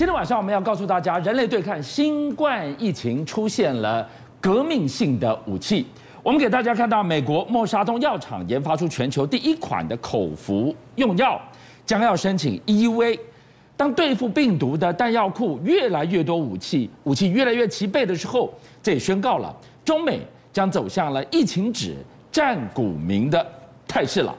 今天晚上我们要告诉大家，人类对抗新冠疫情出现了革命性的武器。我们给大家看到，美国默沙东药厂研发出全球第一款的口服用药，将要申请 EUA。当对付病毒的弹药库越来越多武器，武器越来越齐备的时候，这也宣告了中美将走向了疫情止战股民的态势了。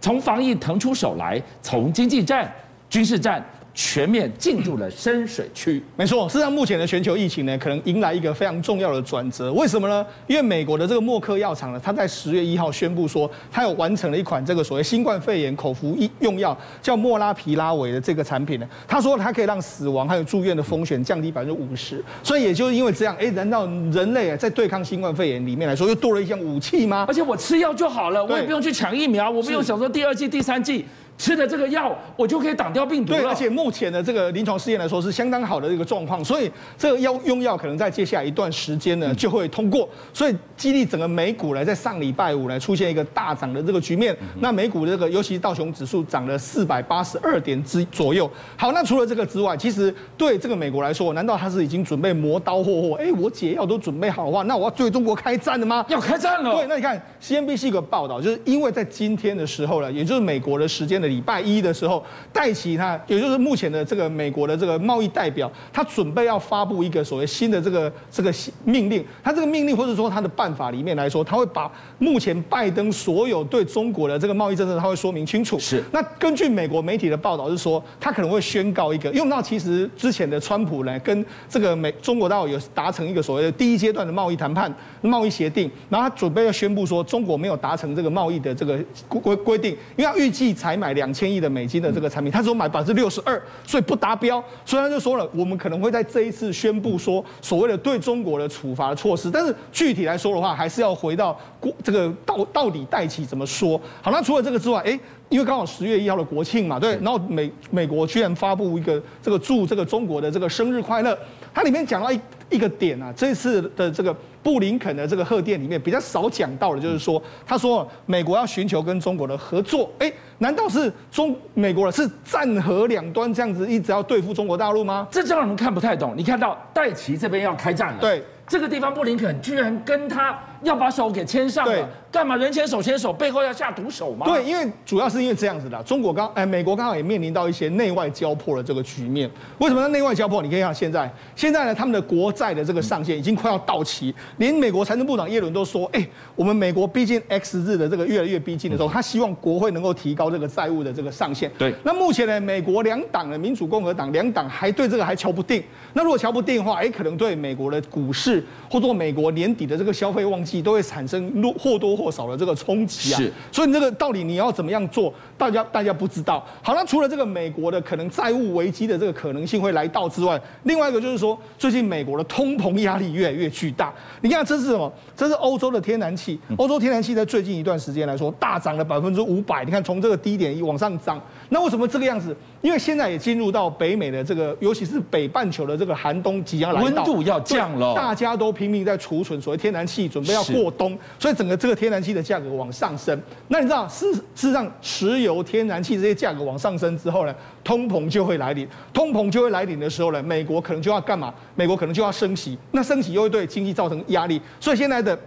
从防疫腾出手来，从经济战、军事战。全面进入了深水区。没错，事实上目前的全球疫情呢，可能迎来一个非常重要的转折。为什么呢？因为美国的这个默克药厂呢，它在十月一号宣布说，它有完成了一款这个所谓新冠肺炎口服用药，叫莫拉皮拉韦的这个产品呢。他说它可以让死亡还有住院的风险降低百分之五十。所以也就是因为这样，哎，难道人类啊在对抗新冠肺炎里面来说，又多了一项武器吗？而且我吃药就好了，我也不用去抢疫苗，我不用想说第二季、第三剂。吃了这个药，我就可以挡掉病毒了。对，而且目前的这个临床试验来说是相当好的一个状况，所以这个药用药可能在接下来一段时间呢就会通过，所以激励整个美股呢在上礼拜五呢出现一个大涨的这个局面。那美股的这个尤其是道琼指数涨了四百八十二点之左右。好，那除了这个之外，其实对这个美国来说，难道他是已经准备磨刀霍霍？哎，我解药都准备好的话，那我要对中国开战了吗？要开战了。对，那你看 CNBC 一个报道，就是因为在今天的时候呢，也就是美国的时间的礼拜一的时候，戴奇他也就是目前的这个美国的这个贸易代表，他准备要发布一个所谓新的这个这个命令。他这个命令或者说他的办法里面来说，他会把目前拜登所有对中国的这个贸易政策，他会说明清楚。是。那根据美国媒体的报道是说，他可能会宣告一个，因为那其实之前的川普呢，跟这个美中国大陆有达成一个所谓的第一阶段的贸易谈判、贸易协定，然后他准备要宣布说，中国没有达成这个贸易的这个规规定，因为他预计采买两千亿。的美金的这个产品，他说买百分之六十二，所以不达标，所以他就说了，我们可能会在这一次宣布说所谓的对中国的处罚的措施，但是具体来说的话，还是要回到国这个到到底戴奇怎么说。好，那除了这个之外，哎，因为刚好十月一号的国庆嘛，对，然后美美国居然发布一个这个祝这个中国的这个生日快乐，它里面讲到一一个点啊，这次的这个布林肯的这个贺电里面比较少讲到的，就是说他说美国要寻求跟中国的合作，哎。难道是中美国人是战和两端这样子一直要对付中国大陆吗？这让人看不太懂。你看到戴奇这边要开战了，对，这个地方布林肯居然跟他要把手给牵上了。干嘛人牵手牵手，背后要下毒手吗？对，因为主要是因为这样子的，中国刚哎，美国刚好也面临到一些内外交迫的这个局面。为什么呢？内外交迫？你可以看现在，现在呢，他们的国债的这个上限已经快要到期，连美国财政部长耶伦都说，哎，我们美国逼近 X 日的这个越来越逼近的时候，他希望国会能够提高这个债务的这个上限。对。那目前呢，美国两党的民主共和党两党还对这个还瞧不定。那如果瞧不定的话，哎，可能对美国的股市或者说美国年底的这个消费旺季都会产生或多或少的这个冲击啊。是，所以这个到底你要怎么样做，大家大家不知道。好，那除了这个美国的可能债务危机的这个可能性会来到之外，另外一个就是说，最近美国的通膨压力越来越巨大。你看这是什么？这是欧洲的天然气，欧洲天然气在最近一段时间来说大涨了百分之五百。你看从这个低点一往上涨，那为什么这个样子？因为现在也进入到北美的这个，尤其是北半球的这个寒冬即将来到，温度要降了，大家都拼命在储存所谓天然气，准备要过冬，所以整个这个天然气的价格往上升。那你知道，事事实上，石油、天然气这些价格往上升之后呢，通膨就会来临。通膨就会来临的时候呢，美国可能就要干嘛？美国可能就要升息。那升息又会对经济造成压力。所以现在的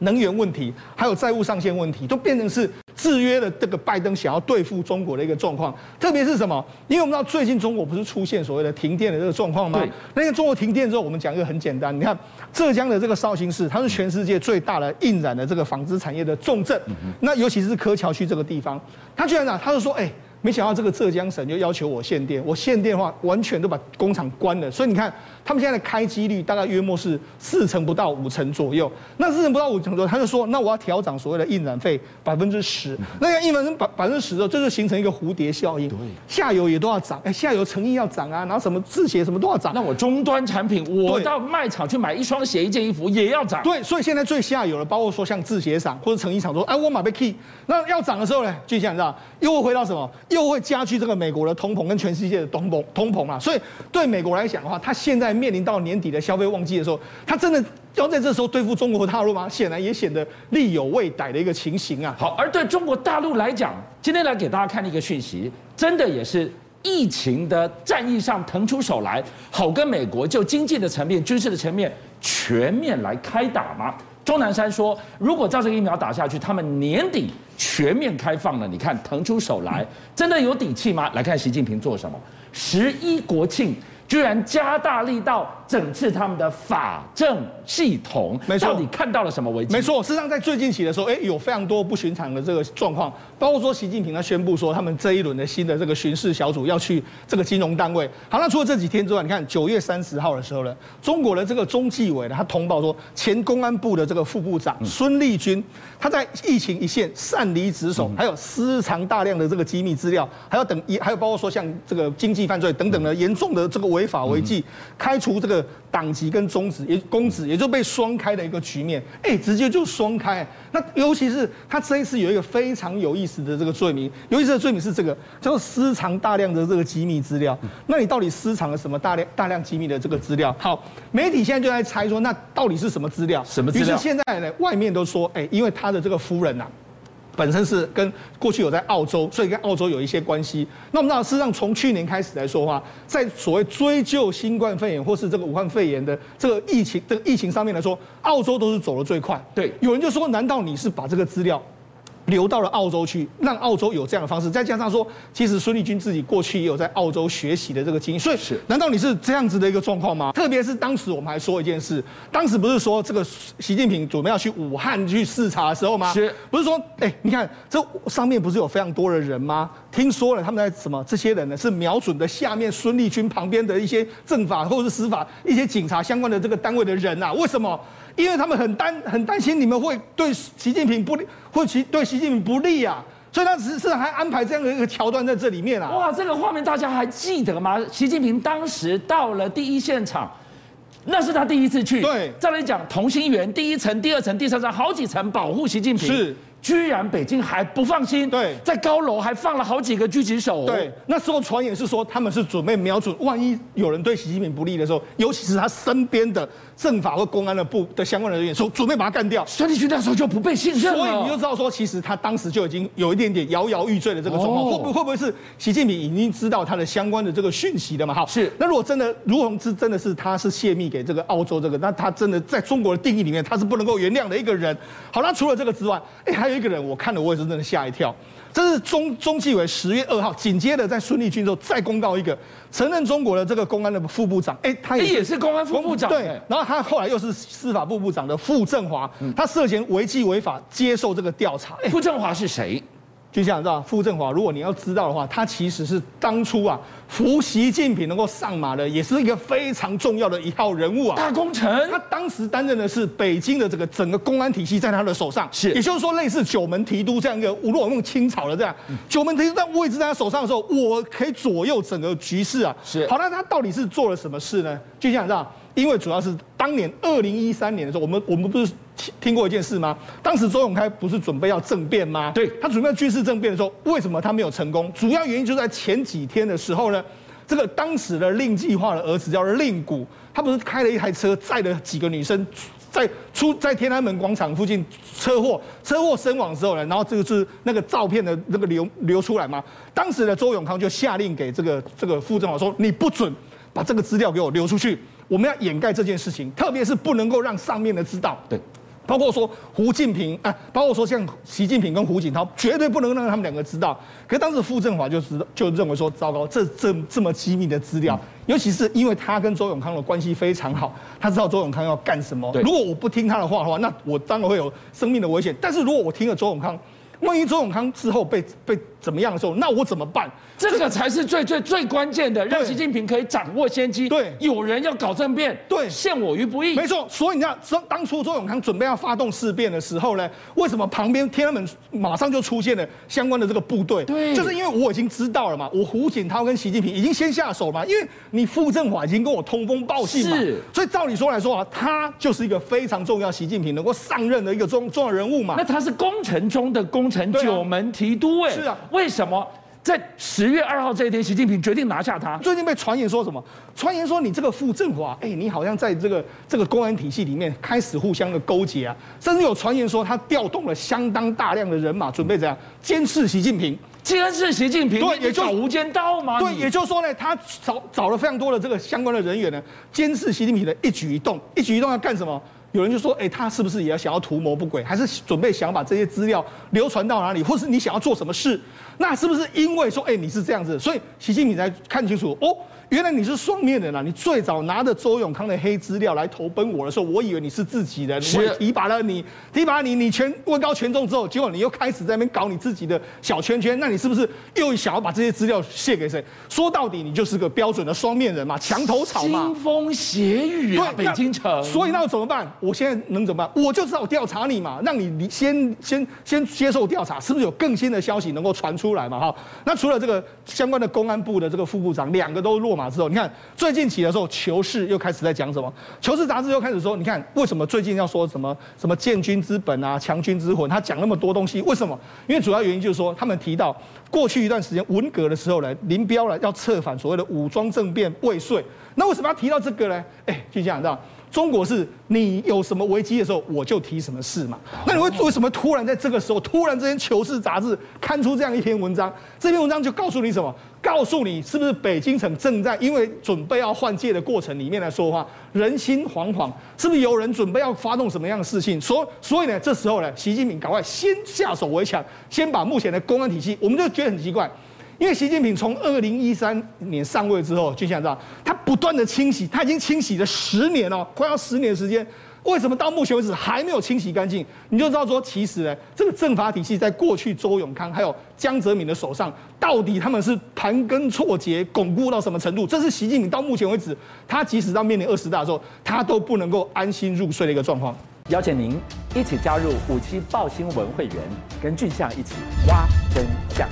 能源问题，还有债务上限问题，都变成是制约了这个拜登想要对付中国的一个状况。特别是什么？因为我们知道最近中国不是出现所谓的停电的这个状况吗？对。那个中国停电之后，我们讲一个很简单，你看。浙江的这个绍兴市，它是全世界最大的印染的这个纺织产业的重镇。那尤其是柯桥区这个地方，他居然啊，他就说，哎，没想到这个浙江省就要求我限电，我限电的话，完全都把工厂关了。所以你看。他们现在的开机率大概约莫是四成不到五成左右。那四成不到五成左右，他就说，那我要调涨所谓的印染费百分之十。那要印染成百百分之十之后，这就形成一个蝴蝶效应。对，下游也都要涨，哎，下游成衣要涨啊，然后什么制鞋什么都要涨。那我终端产品，我到卖场去买一双鞋、一件衣服也要涨。对，所以现在最下游的，包括说像制鞋厂或者成衣厂说，哎，我买被 key，那要涨的时候呢，就像你知道，又会回到什么？又会加剧这个美国的通膨跟全世界的通膨通膨嘛。所以对美国来讲的话，它现在。面临到年底的消费旺季的时候，他真的要在这时候对付中国大陆吗？显然也显得力有未逮的一个情形啊。好，而对中国大陆来讲，今天来给大家看的一个讯息，真的也是疫情的战役上腾出手来，好跟美国就经济的层面、军事的层面全面来开打吗？钟南山说，如果照这个疫苗打下去，他们年底全面开放了，你看腾出手来，真的有底气吗？来看习近平做什么，十一国庆。居然加大力道整治他们的法政系统，没错，到底看到了什么危机？没错，事实上在最近期的时候，哎，有非常多不寻常的这个状况，包括说习近平他宣布说，他们这一轮的新的这个巡视小组要去这个金融单位。好，那除了这几天之外，你看九月三十号的时候呢，中国的这个中纪委呢，他通报说，前公安部的这个副部长孙立军，他在疫情一线擅离职守，还有私藏大量的这个机密资料，还要等，还有包括说像这个经济犯罪等等的严重的这个违。违法违纪，开除这个党籍跟中职，也公职，也就被双开的一个局面，哎，直接就双开。那尤其是他这一次有一个非常有意思的这个罪名，有意思的罪名是这个叫做私藏大量的这个机密资料。那你到底私藏了什么大量大量机密的这个资料？好，媒体现在就在猜说，那到底是什么资料？什么资料？于是现在呢，外面都说，哎，因为他的这个夫人呐、啊。本身是跟过去有在澳洲，所以跟澳洲有一些关系。那我们知道，事实上从去年开始来说的话，在所谓追究新冠肺炎或是这个武汉肺炎的这个疫情这个疫情上面来说，澳洲都是走得最快。对，有人就说，难道你是把这个资料？流到了澳洲去，让澳洲有这样的方式，再加上说，其实孙立军自己过去也有在澳洲学习的这个经验，所以是，难道你是这样子的一个状况吗？特别是当时我们还说一件事，当时不是说这个习近平准备要去武汉去视察的时候吗？是，不是说，哎，你看这上面不是有非常多的人吗？听说了他们在什么？这些人呢是瞄准的下面孙立军旁边的一些政法或者是司法一些警察相关的这个单位的人呐？为什么？因为他们很担很担心你们会对习近平不利，会其对习近平不利啊，所以他只是还安排这样的一个桥段在这里面啊。哇，这个画面大家还记得吗？习近平当时到了第一现场，那是他第一次去。对，再来讲同心圆第一层、第二层、第三层好几层保护习近平。是。居然北京还不放心，对，在高楼还放了好几个狙击手。对，那时候传言是说他们是准备瞄准，万一有人对习近平不利的时候，尤其是他身边的政法或公安的部的相关的人员，说准备把他干掉。孙立军那时候就不被信任了，所以你就知道说，其实他当时就已经有一点点摇摇欲坠的这个状况。会不会会不会是习近平已经知道他的相关的这个讯息了嘛？好，是。那如果真的如同是真的是他是泄密给这个澳洲这个，那他真的在中国的定义里面，他是不能够原谅的一个人。好，那除了这个之外，哎，还有一个人，我看了我也是。真的吓一跳，这是中中纪委十月二号紧接着在孙立军之后再公告一个承认中国的这个公安的副部长，哎，他也是，也是公安副部长，对，然后他后来又是司法部部长的傅政华，他涉嫌违纪违法接受这个调查。傅政华是谁？就像你知道，傅政华，如果你要知道的话，他其实是当初啊扶习近平能够上马的，也是一个非常重要的一号人物啊。大功臣，他当时担任的是北京的这个整个公安体系在他的手上，是，也就是说类似九门提督这样一个，如果用清朝的这样，九门提督在位置在他手上的时候，我可以左右整个局势啊。是，好，那他到底是做了什么事呢？就像你知道。因为主要是当年二零一三年的时候，我们我们不是听听过一件事吗？当时周永开不是准备要政变吗？对，他准备要军事政变的时候，为什么他没有成功？主要原因就在前几天的时候呢，这个当时的令计划的儿子叫令谷，他不是开了一台车载了几个女生在出在天安门广场附近车祸车祸身亡之后呢，然后这个是那个照片的那个流流出来嘛？当时的周永康就下令给这个这个傅政华说，你不准把这个资料给我流出去。我们要掩盖这件事情，特别是不能够让上面的知道。对，包括说胡锦平啊，包括说像习近平跟胡锦涛，绝对不能让他们两个知道。可是当时傅政华就知道，就认为说，糟糕，这这这么机密的资料，尤其是因为他跟周永康的关系非常好，他知道周永康要干什么。如果我不听他的话的话，那我当然会有生命的危险。但是如果我听了周永康，万一周永康之后被被怎么样的时候，那我怎么办？这个才是最最最关键的，让习近平可以掌握先机。对，有人要搞政变，对，陷我于不义。没错，所以你看，当初周永康准备要发动事变的时候呢，为什么旁边天安门马上就出现了相关的这个部队？对，就是因为我已经知道了嘛，我胡锦涛跟习近平已经先下手嘛，因为你傅政华已经跟我通风报信嘛，是，所以照理说来说啊，他就是一个非常重要，习近平能够上任的一个重重要人物嘛。那他是功臣中的功臣，九门提督哎，是啊，为什么？在十月二号这一天，习近平决定拿下他。最近被传言说什么？传言说你这个傅政华，哎，你好像在这个这个公安体系里面开始互相的勾结啊，甚至有传言说他调动了相当大量的人马，准备怎样监视习近平。监视习近平，对，也就找无间道吗？对，也就是说呢，他找找了非常多的这个相关的人员呢，监视习近平的一举一动，一举一动要干什么？有人就说，哎，他是不是也要想要图谋不轨，还是准备想把这些资料流传到哪里，或是你想要做什么事？那是不是因为说，哎，你是这样子，所以习近平才看清楚哦？原来你是双面人啊！你最早拿着周永康的黑资料来投奔我的时候，我以为你是自己人，我也提拔了你，提拔你，你权位高权重之后，结果你又开始在那边搞你自己的小圈圈，那你是不是又想要把这些资料泄给谁？说到底，你就是个标准的双面人嘛，墙头草嘛，腥风血雨啊，对，北京城。所以那怎么办？我现在能怎么办？我就知道调查你嘛，让你你先先先接受调查，是不是有更新的消息能够传出来嘛？哈，那除了这个相关的公安部的这个副部长，两个都落马之后，你看。最近起的时候，《求是》又开始在讲什么？《求是》杂志又开始说，你看为什么最近要说什么什么建军之本啊，强军之魂？他讲那么多东西，为什么？因为主要原因就是说，他们提到过去一段时间文革的时候呢，林彪呢要策反所谓的武装政变未遂。那为什么要提到这个呢？哎，就这样，知道？中国是你有什么危机的时候，我就提什么事嘛。那你会为什么突然在这个时候，突然之间《求是》杂志刊出这样一篇文章？这篇文章就告诉你什么？告诉你是不是北京城正在因为准备要换届的过程里面来说话，人心惶惶，是不是有人准备要发动什么样的事情？所所以呢，这时候呢，习近平赶快先下手为强，先把目前的公安体系，我们就觉得很奇怪。因为习近平从二零一三年上位之后，就像这样，他不断的清洗，他已经清洗了十年了，快要十年的时间，为什么到目前为止还没有清洗干净？你就知道说，其实呢，这个政法体系在过去周永康还有江泽民的手上，到底他们是盘根错节，巩固到什么程度？这是习近平到目前为止，他即使到面临二十大的时候，他都不能够安心入睡的一个状况。邀请您一起加入五七爆新闻会员，跟俊相一起挖真相。